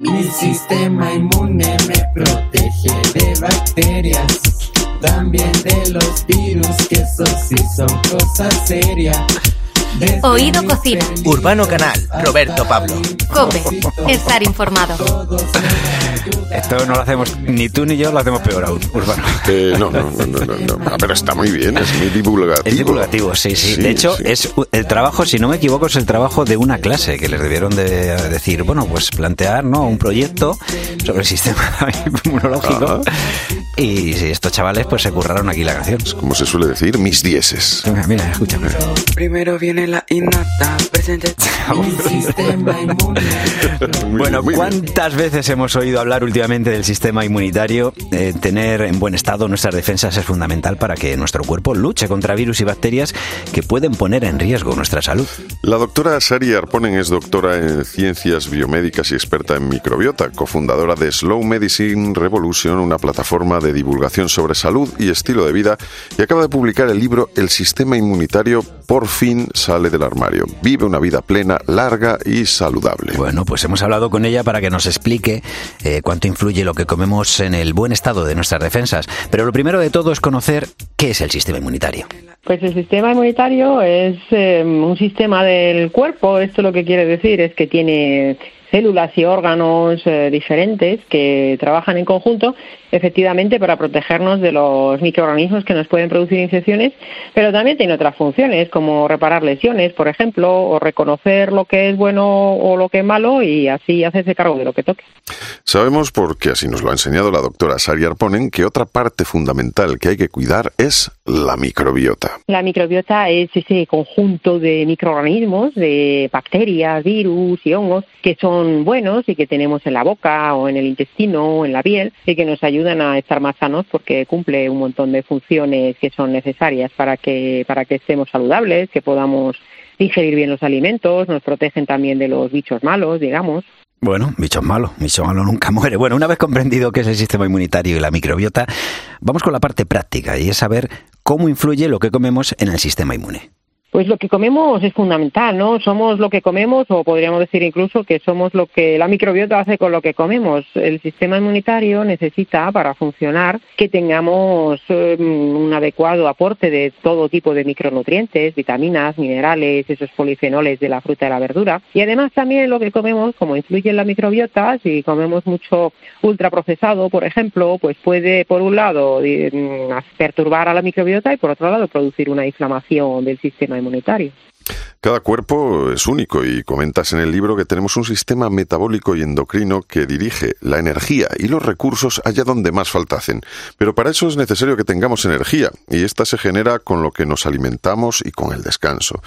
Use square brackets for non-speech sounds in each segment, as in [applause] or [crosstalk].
Mi sistema inmune me protege de bacterias, también de los virus, que eso sí son cosas serias. Oído Cocina. Urbano Canal, Roberto Pablo. Cope, estar informado. Esto no lo hacemos ni tú ni yo, lo hacemos peor aún, Urbano. Eh, no, no, no, no, no. Ah, pero está muy bien, es muy divulgativo. Es divulgativo, sí, sí. Sí, de hecho, sí. es el trabajo, si no me equivoco, es el trabajo de una clase que les debieron de decir, bueno, pues plantear ¿no? un proyecto sobre el sistema [laughs] inmunológico. Ajá. Y estos chavales pues se curraron aquí la canción. Como se suele decir, mis dieces. Mira, mira, escúchame. Primero viene la innata, presente. [laughs] Bueno. ¿cuántas veces hemos oído hablar últimamente del sistema inmunitario? Eh, tener en buen estado nuestras defensas es fundamental para que nuestro cuerpo luche contra virus y bacterias que pueden poner en riesgo nuestra salud. La doctora Sari Arponen es doctora en ciencias biomédicas y experta en microbiota, cofundadora de Slow Medicine Revolution, una plataforma de divulgación sobre salud y estilo de vida, y acaba de publicar el libro El sistema inmunitario por fin sale del armario. Vive una vida plena, larga y saludable. Bueno, pues hemos hablado con ella para que nos explique eh, cuánto influye lo que comemos en el buen estado de nuestras defensas. Pero lo primero de todo es conocer qué es el sistema inmunitario. Pues el sistema inmunitario es eh, un sistema del cuerpo. Esto lo que quiere decir es que tiene células y órganos eh, diferentes que trabajan en conjunto efectivamente para protegernos de los microorganismos que nos pueden producir infecciones, pero también tiene otras funciones como reparar lesiones, por ejemplo, o reconocer lo que es bueno o lo que es malo y así hacerse cargo de lo que toque. Sabemos, porque así nos lo ha enseñado la doctora Sari Arponen, que otra parte fundamental que hay que cuidar es la microbiota. La microbiota es ese conjunto de microorganismos, de bacterias, virus y hongos que son buenos y que tenemos en la boca o en el intestino o en la piel y que nos ayudan a estar más sanos porque cumple un montón de funciones que son necesarias para que para que estemos saludables, que podamos digerir bien los alimentos, nos protegen también de los bichos malos, digamos. Bueno, bichos malos, bicho malo nunca [laughs] muere. Bueno, una vez comprendido qué es el sistema inmunitario y la microbiota, vamos con la parte práctica y es saber cómo influye lo que comemos en el sistema inmune. Pues lo que comemos es fundamental, ¿no? Somos lo que comemos, o podríamos decir incluso que somos lo que la microbiota hace con lo que comemos. El sistema inmunitario necesita, para funcionar, que tengamos eh, un adecuado aporte de todo tipo de micronutrientes, vitaminas, minerales, esos polifenoles de la fruta y la verdura. Y además también lo que comemos, como influye en la microbiota, si comemos mucho ultraprocesado, por ejemplo, pues puede, por un lado, mm, perturbar a la microbiota y por otro lado producir una inflamación del sistema inmunitario. Cada cuerpo es único y comentas en el libro que tenemos un sistema metabólico y endocrino que dirige la energía y los recursos allá donde más falta hacen. Pero para eso es necesario que tengamos energía y esta se genera con lo que nos alimentamos y con el descanso.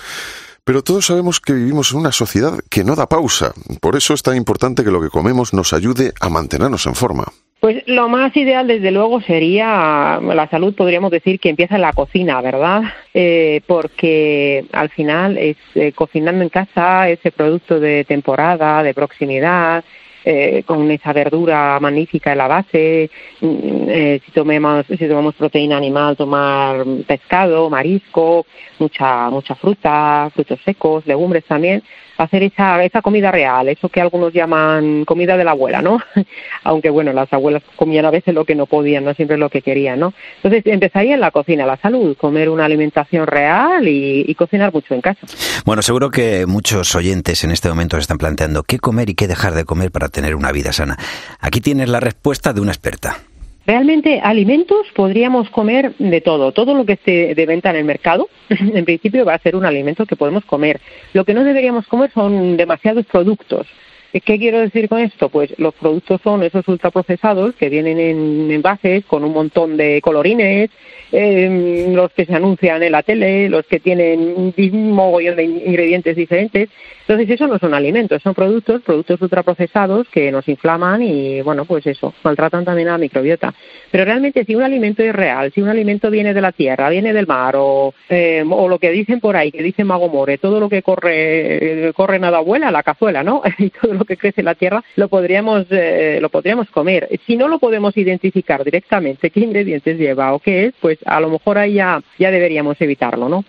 Pero todos sabemos que vivimos en una sociedad que no da pausa. Por eso es tan importante que lo que comemos nos ayude a mantenernos en forma. Pues lo más ideal, desde luego, sería la salud, podríamos decir que empieza en la cocina, ¿verdad? Eh, porque al final es eh, cocinando en casa ese producto de temporada, de proximidad, eh, con esa verdura magnífica en la base. mm, eh, si tomemos si tomamos proteína animal, tomar pescado, marisco, mucha mucha fruta, frutos secos, legumbres también hacer esa, esa comida real, eso que algunos llaman comida de la abuela, ¿no? [laughs] Aunque bueno, las abuelas comían a veces lo que no podían, no siempre lo que querían, ¿no? Entonces empezaría en la cocina, la salud, comer una alimentación real y, y cocinar mucho en casa. Bueno, seguro que muchos oyentes en este momento se están planteando qué comer y qué dejar de comer para tener una vida sana. Aquí tienes la respuesta de una experta. Realmente alimentos podríamos comer de todo, todo lo que esté de venta en el mercado, [laughs] en principio va a ser un alimento que podemos comer. Lo que no deberíamos comer son demasiados productos. ¿Qué quiero decir con esto? Pues los productos son esos ultraprocesados que vienen en envases con un montón de colorines, eh, los que se anuncian en la tele, los que tienen un mogollón de ingredientes diferentes. Entonces, eso no son alimentos, son productos, productos ultraprocesados que nos inflaman y, bueno, pues eso, maltratan también a la microbiota. Pero realmente, si un alimento es real, si un alimento viene de la tierra, viene del mar, o, eh, o lo que dicen por ahí, que dice Mago More, todo lo que corre, corre nada vuela, la cazuela, ¿no? [laughs] y todo lo que crece en la tierra, lo podríamos, eh, lo podríamos comer. Si no lo podemos identificar directamente qué ingredientes lleva o qué es, pues a lo mejor ahí ya, ya deberíamos evitarlo, ¿no?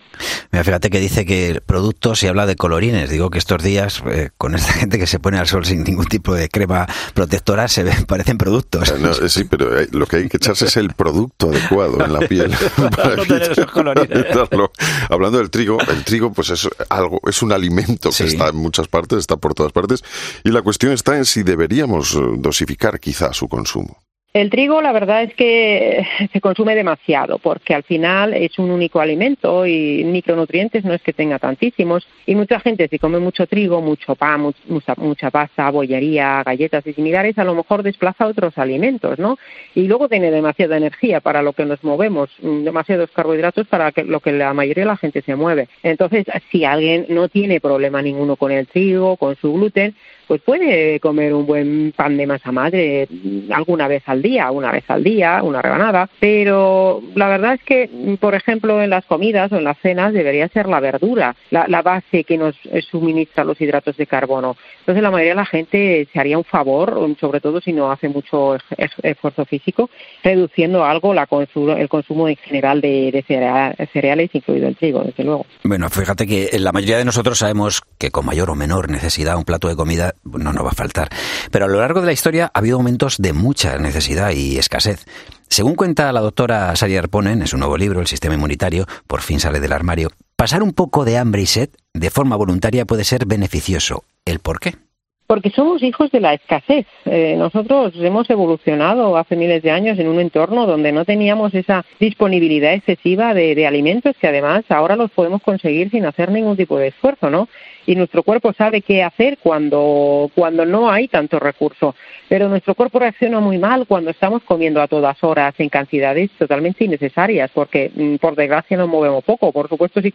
Mira, fíjate que dice que productos y habla de colorines. Digo que estos días, eh, con esta [laughs] gente que se pone al sol sin ningún tipo de crema protectora, se ven, parecen productos. Eh, sí, pero lo que hay que echarse es el producto adecuado en la piel. [laughs] Hablando del trigo, el trigo pues es algo, es un alimento que está en muchas partes, está por todas partes, y la cuestión está en si deberíamos dosificar quizá su consumo. El trigo, la verdad es que se consume demasiado porque al final es un único alimento y micronutrientes no es que tenga tantísimos. Y mucha gente, si come mucho trigo, mucho pan, mucha, mucha pasta, bollería, galletas y similares, a lo mejor desplaza otros alimentos, ¿no? Y luego tiene demasiada energía para lo que nos movemos, mm, demasiados carbohidratos para lo que la mayoría de la gente se mueve. Entonces, si alguien no tiene problema ninguno con el trigo, con su gluten, pues puede comer un buen pan de masa madre alguna vez al día, una vez al día, una rebanada, pero la verdad es que, por ejemplo, en las comidas o en las cenas debería ser la verdura la, base que nos suministra los hidratos de carbono. Entonces la mayoría de la gente se haría un favor, sobre todo si no hace mucho esfuerzo físico, reduciendo algo la el consumo en general de, cereales, incluido el trigo, desde luego. Bueno, fíjate que la mayoría de nosotros sabemos que con mayor o menor necesidad un plato de comida no nos va a faltar. Pero a lo largo de la historia ha habido momentos de mucha necesidad y escasez. Según cuenta la doctora Sari Arponen en su nuevo libro, El sistema inmunitario, por fin sale del armario, pasar un poco de hambre y sed de forma voluntaria puede ser beneficioso. ¿El por qué? Porque somos hijos de la escasez. Eh, nosotros hemos evolucionado hace miles de años en un entorno donde no teníamos esa disponibilidad excesiva de, alimentos que además ahora los podemos conseguir sin hacer ningún tipo de esfuerzo, ¿no? Y nuestro cuerpo sabe qué hacer cuando, cuando no hay tanto recurso. Pero nuestro cuerpo reacciona muy mal cuando estamos comiendo a todas horas en cantidades totalmente innecesarias, porque mm, por desgracia nos movemos poco. Por supuesto, si,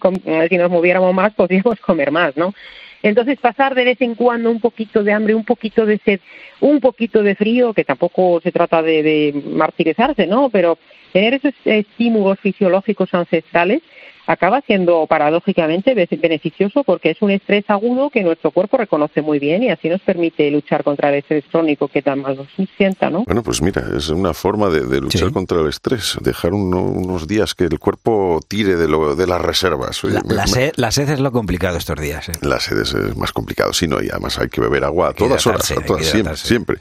si nos moviéramos más, podríamos comer más, ¿no? Entonces pasar de vez en cuando un poquito de hambre, un poquito de sed, un poquito de frío, que tampoco se trata de, de martirizarse, ¿no? Pero tener esos estímulos fisiológicos ancestrales acaba siendo paradójicamente beneficioso porque es un estrés agudo que nuestro cuerpo reconoce muy bien y así nos permite luchar contra el estrés crónico que tan mal nos sienta, ¿no? Bueno, pues mira, es una forma de, luchar contra el estrés, dejar unos días que el cuerpo tire de, lo, de las reservas. la, sed, es lo complicado estos días. ¿eh? La sed es, más complicado, sí, no, y además hay que beber agua a todas horas, a todas, siempre, siempre.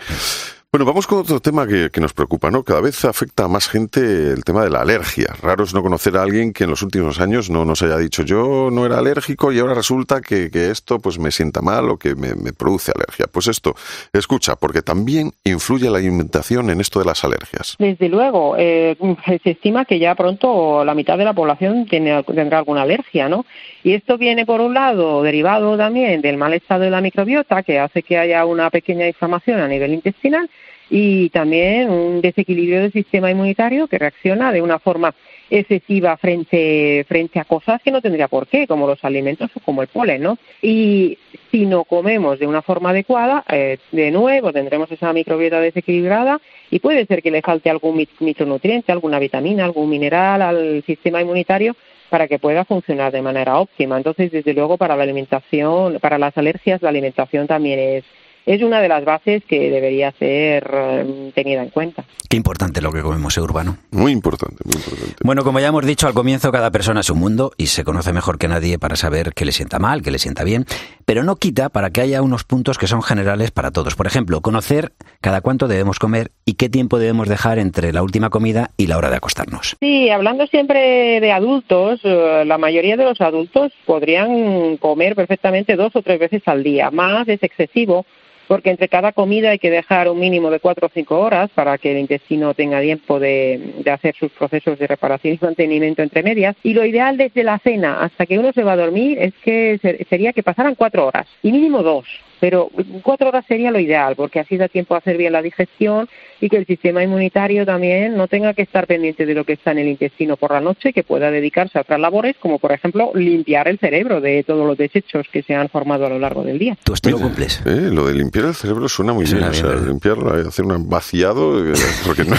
Bueno, vamos con otro tema que, nos preocupa, ¿no? Cada vez afecta a más gente el tema de la alergia. Raro es no conocer a alguien que en los últimos años no nos haya dicho yo no era alérgico y ahora resulta que, esto pues me sienta mal o que me, produce alergia. Pues esto, escucha, porque también influye la alimentación en esto de las alergias. Desde luego, eh, se estima que ya pronto la mitad de la población tiene, tendrá alguna alergia, ¿no? Y esto viene por un lado derivado también del mal estado de la microbiota que hace que haya una pequeña inflamación a nivel intestinal y también un desequilibrio del sistema inmunitario que reacciona de una forma excesiva frente, frente a cosas que no tendría por qué, como los alimentos o como el polen, ¿no? Y si no comemos de una forma adecuada, eh, de nuevo tendremos esa microbiota desequilibrada y puede ser que le falte algún micronutriente, alguna vitamina, algún mineral al sistema inmunitario para que pueda funcionar de manera óptima. Entonces, desde luego, para la alimentación, para las alergias, la alimentación también es es una de las bases que debería ser eh, tenida en cuenta. Qué importante lo que comemos, ¿eh, Urbano? Muy importante, muy importante. Bueno, como ya hemos dicho al comienzo, cada persona es un mundo y se conoce mejor que nadie para saber qué le sienta mal, qué le sienta bien, pero no quita para que haya unos puntos que son generales para todos. Por ejemplo, conocer cada cuánto debemos comer y qué tiempo debemos dejar entre la última comida y la hora de acostarnos. Sí, hablando siempre de adultos, eh, la mayoría de los adultos podrían comer perfectamente dos o tres veces al día. Más es excesivo porque entre cada comida hay que dejar un mínimo de cuatro o cinco horas para que el intestino tenga tiempo de, hacer sus procesos de reparación y mantenimiento entre medias. Y lo ideal desde la cena hasta que uno se va a dormir es que sería que pasaran cuatro horas y mínimo dos pero cuatro horas sería lo ideal, porque así da tiempo a hacer bien la digestión y que el sistema inmunitario también no tenga que estar pendiente de lo que está en el intestino por la noche, que pueda dedicarse a otras labores, como por ejemplo limpiar el cerebro de todos los desechos que se han formado a lo largo del día. ¿Tú esto lo cumples? Eh, lo de limpiar limpiar el cerebro suena muy Suena bien. o sea, ¿verdad? limpiarlo, eh, hacer un vaciado, eh, porque no,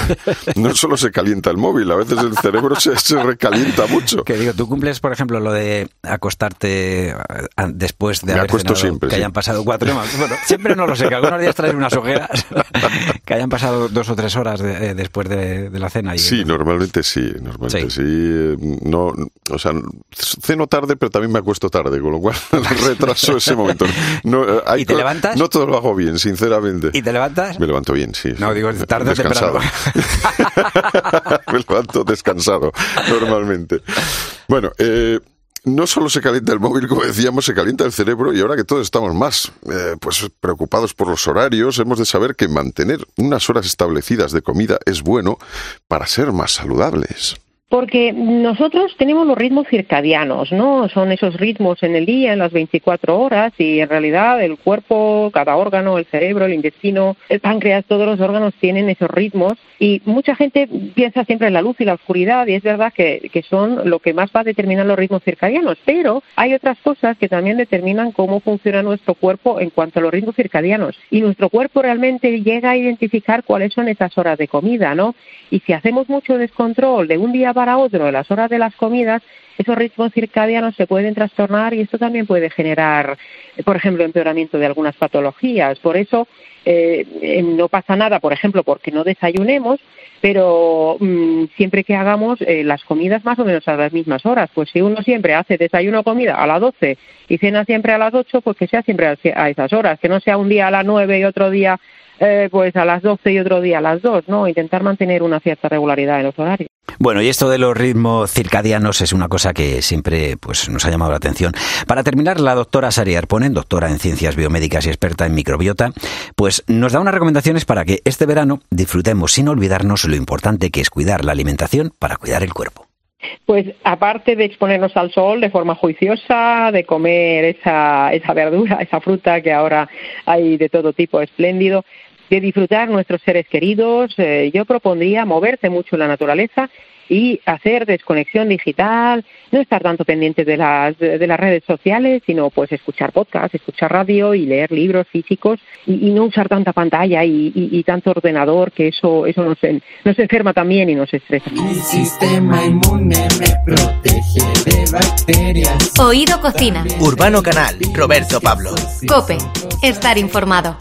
[laughs] no solo se calienta el móvil, a veces el cerebro se, se recalienta mucho. Que digo, tú cumples, por ejemplo, lo de acostarte después de Me haber cenado, siempre, que sí. hayan pasado cuatro. Bueno, siempre no lo sé, que algunos días traes unas ojeras, [laughs] que hayan pasado dos o tres horas de- eh, después de, de la cena. Y Sí, normalmente sí, normalmente sí. eh, No, o sea, ceno tarde, pero también me acuesto tarde, con lo cual [laughs] retraso ese momento. No, eh, hay ¿Y te levantas? No todo lo hago bien, sinceramente. ¿Y te levantas? Me levanto bien, sí. No, digo, tarde o Descansado. temprano. [laughs] me levanto descansado, normalmente. Bueno, eh, no solo se calienta el móvil, como decíamos, se calienta el cerebro y ahora que todos estamos más eh, pues preocupados por los horarios, hemos de saber que mantener unas horas establecidas de comida es bueno para ser más saludables. Porque nosotros tenemos los ritmos circadianos, ¿no? Son esos ritmos en el día, en las 24 horas, y en realidad el cuerpo, cada órgano, el cerebro, el intestino, el páncreas, todos los órganos tienen esos ritmos. Y mucha gente piensa siempre en la luz y la oscuridad, y es verdad que, que son lo que más va a determinar los ritmos circadianos. Pero hay otras cosas que también determinan cómo funciona nuestro cuerpo en cuanto a los ritmos circadianos. Y nuestro cuerpo realmente llega a identificar cuáles son esas horas de comida, ¿no? Y si hacemos mucho descontrol de un día para otro de las horas de las comidas, esos ritmos circadianos se pueden trastornar y esto también puede generar, por ejemplo, empeoramiento de algunas patologías. Por eso eh, no pasa nada, por ejemplo, porque no desayunemos, pero mm, siempre que hagamos eh, las comidas más o menos a las mismas horas. Pues si uno siempre hace desayuno comida a las 12 y cena siempre a las 8, pues que sea siempre a a esas horas, que no sea un día a las 9 y otro día eh, pues a las 12 y otro día a las 2, ¿no? Intentar mantener una cierta regularidad en los horarios. Bueno, y esto de los ritmos circadianos es una cosa que siempre pues, nos ha llamado la atención. Para terminar, la doctora Sari Arponen, doctora en ciencias biomédicas y experta en microbiota, pues nos da unas recomendaciones para que este verano disfrutemos sin olvidarnos lo importante que es cuidar la alimentación para cuidar el cuerpo. Pues aparte de exponernos al sol de forma juiciosa, de comer esa, esa verdura, esa fruta que ahora hay de todo tipo espléndido, de disfrutar nuestros seres queridos, eh, yo propondría moverse mucho en la naturaleza y hacer desconexión digital, no estar tanto pendiente de las, de las redes sociales, sino pues escuchar podcast, escuchar radio y leer libros físicos y, y no usar tanta pantalla y, y- y tanto ordenador, que eso, eso nos, en- nos enferma también y nos estresa. Mi sistema inmune me protege de bacterias. Oído Cocina. Urbano Canal, Roberto Pablo. Cope. Estar informado.